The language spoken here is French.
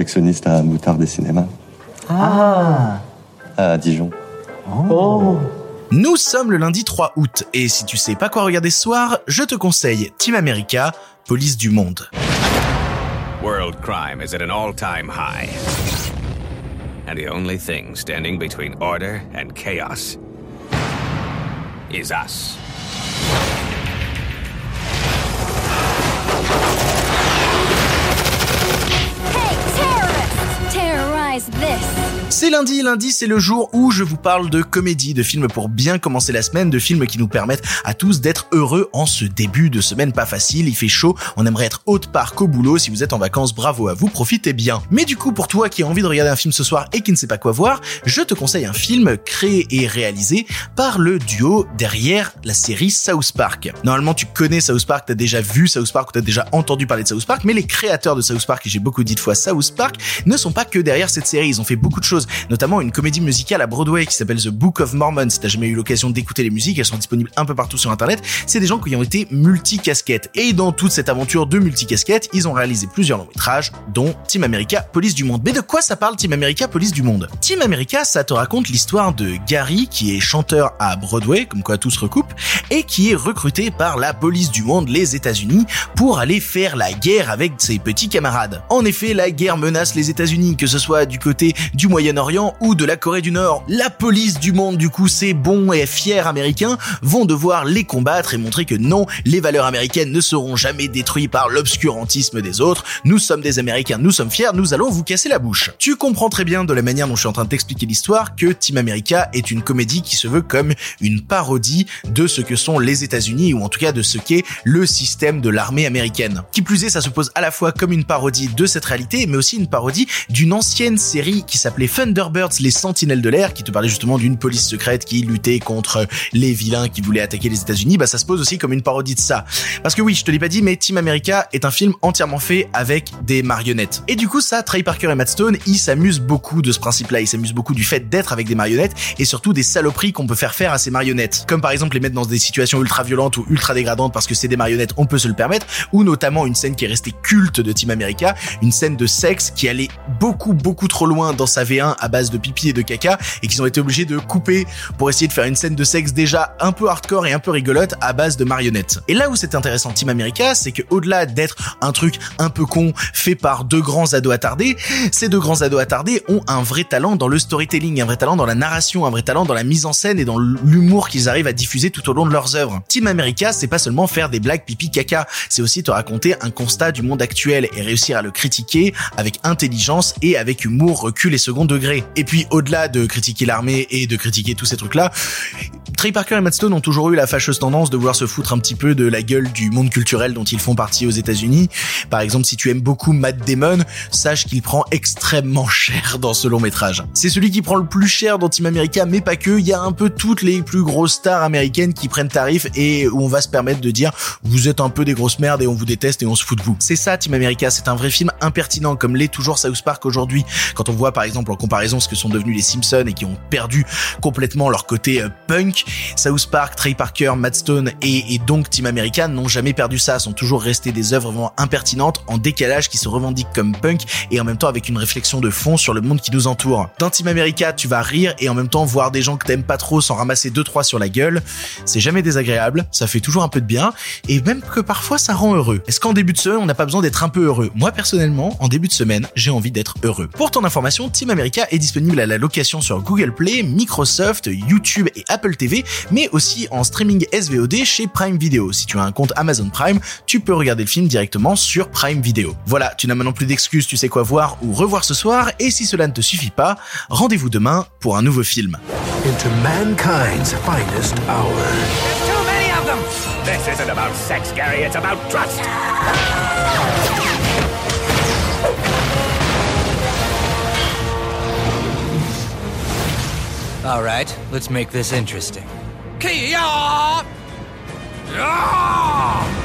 projectionniste à Moutarde des cinémas. Ah À Dijon. Oh Nous sommes le lundi 3 août, et si tu sais pas quoi regarder ce soir, je te conseille Team America, Police du Monde. World crime is at an all time high. And the only thing standing between order and chaos is us. C'est lundi, lundi c'est le jour où je vous parle de comédie, de films pour bien commencer la semaine, de films qui nous permettent à tous d'être heureux en ce début de semaine pas facile, il fait chaud, on aimerait être haute part qu'au boulot, si vous êtes en vacances, bravo à vous, profitez bien. Mais du coup pour toi qui as envie de regarder un film ce soir et qui ne sait pas quoi voir, je te conseille un film créé et réalisé par le duo derrière la série South Park. Normalement tu connais South Park, t'as déjà vu South Park ou t'as déjà entendu parler de South Park, mais les créateurs de South Park, et j'ai beaucoup dit de fois South Park, ne sont pas que derrière cette série, ils ont fait beaucoup de choses, notamment une comédie musicale à Broadway qui s'appelle The Book of Mormon. Si t'as jamais eu l'occasion d'écouter les musiques, elles sont disponibles un peu partout sur internet. C'est des gens qui ont été multicasquettes. Et dans toute cette aventure de multicasquettes, ils ont réalisé plusieurs longs métrages, dont Team America, Police du Monde. Mais de quoi ça parle Team America, Police du Monde? Team America, ça te raconte l'histoire de Gary, qui est chanteur à Broadway, comme quoi tout se recoupe, et qui est recruté par la police du monde, les États-Unis, pour aller faire la guerre avec ses petits camarades. En effet, la guerre menace les États-Unis, que ce soit du côté du Moyen-Orient ou de la Corée du Nord. La police du monde, du coup, ces bons et fiers américains vont devoir les combattre et montrer que non, les valeurs américaines ne seront jamais détruites par l'obscurantisme des autres. Nous sommes des Américains, nous sommes fiers, nous allons vous casser la bouche. Tu comprends très bien de la manière dont je suis en train de t'expliquer l'histoire que Team America est une comédie qui se veut comme une parodie de ce que sont les États-Unis ou en tout cas de ce qu'est le système de l'armée américaine. Qui plus est, ça se pose à la fois comme une parodie de cette réalité, mais aussi une parodie d'une ancienne série qui s'appelait Thunderbirds, les Sentinelles de l'air, qui te parlait justement d'une police secrète qui luttait contre les vilains qui voulaient attaquer les États-Unis. Bah, ça se pose aussi comme une parodie de ça. Parce que oui, je te l'ai pas dit, mais Team America est un film entièrement fait avec des marionnettes. Et du coup, ça, Trey Parker et Matt Stone, ils s'amusent beaucoup de ce principe-là. Ils s'amusent beaucoup du fait d'être avec des marionnettes et surtout des saloperies qu'on peut faire faire à ces marionnettes. Comme par exemple les mettre dans des situations ultra violentes ou ultra dégradantes parce que c'est des marionnettes, on peut se le permettre. Ou notamment une scène qui est restée culte de Team America, une scène de sexe qui allait beaucoup beaucoup trop loin dans sa V1 à base de pipi et de caca et qu'ils ont été obligés de couper pour essayer de faire une scène de sexe déjà un peu hardcore et un peu rigolote à base de marionnettes. Et là où c'est intéressant Team America, c'est que au-delà d'être un truc un peu con fait par deux grands ados attardés, ces deux grands ados attardés ont un vrai talent dans le storytelling, un vrai talent dans la narration, un vrai talent dans la mise en scène et dans l'humour qu'ils arrivent à diffuser tout au long de leurs œuvres. Team America, c'est pas seulement faire des blagues pipi caca, c'est aussi te raconter un constat du monde actuel et réussir à le critiquer avec intelligence et avec humour, recul et second degré. Et puis au-delà de critiquer l'armée et de critiquer tous ces trucs-là, Trey Parker et Matt Stone ont toujours eu la fâcheuse tendance de vouloir se foutre un petit peu de la gueule du monde culturel dont ils font partie aux États-Unis. Par exemple, si tu aimes beaucoup Matt Damon, sache qu'il prend extrêmement cher dans ce long métrage. C'est celui qui prend le plus cher dans Team America, mais pas que. Il y a un peu toutes les plus grosses stars américaines qui prennent tarif et où on va se permettre de dire vous êtes un peu des grosses merdes et on vous déteste et on se fout de vous. C'est ça Team America, c'est un vrai film impertinent comme l'est toujours South Park aujourd'hui. Quand on voit par exemple en comparaison ce que sont devenus les Simpsons et qui ont perdu complètement leur côté euh, punk, South Park, Trey Parker, Matt Stone et, et donc Team America n'ont jamais perdu ça, sont toujours restés des œuvres vraiment impertinentes en décalage qui se revendiquent comme punk et en même temps avec une réflexion de fond sur le monde qui nous entoure. Dans Team America, tu vas rire et en même temps voir des gens que t'aimes pas trop s'en ramasser deux trois sur la gueule. C'est jamais désagréable, ça fait toujours un peu de bien et même que parfois ça rend heureux. Est-ce qu'en début de semaine, on n'a pas besoin d'être un peu heureux? Moi personnellement, en début de semaine, j'ai envie d'être heureux. Pour ton information, Team America est disponible à la location sur Google Play, Microsoft, YouTube et Apple TV, mais aussi en streaming SVOD chez Prime Video. Si tu as un compte Amazon Prime, tu peux regarder le film directement sur Prime Video. Voilà, tu n'as maintenant plus d'excuses, tu sais quoi voir ou revoir ce soir, et si cela ne te suffit pas, rendez-vous demain pour un nouveau film. into mankind's finest hour. There's too many of them! This isn't about sex, Gary, it's about trust! All right, let's make this interesting. Kia! Ah!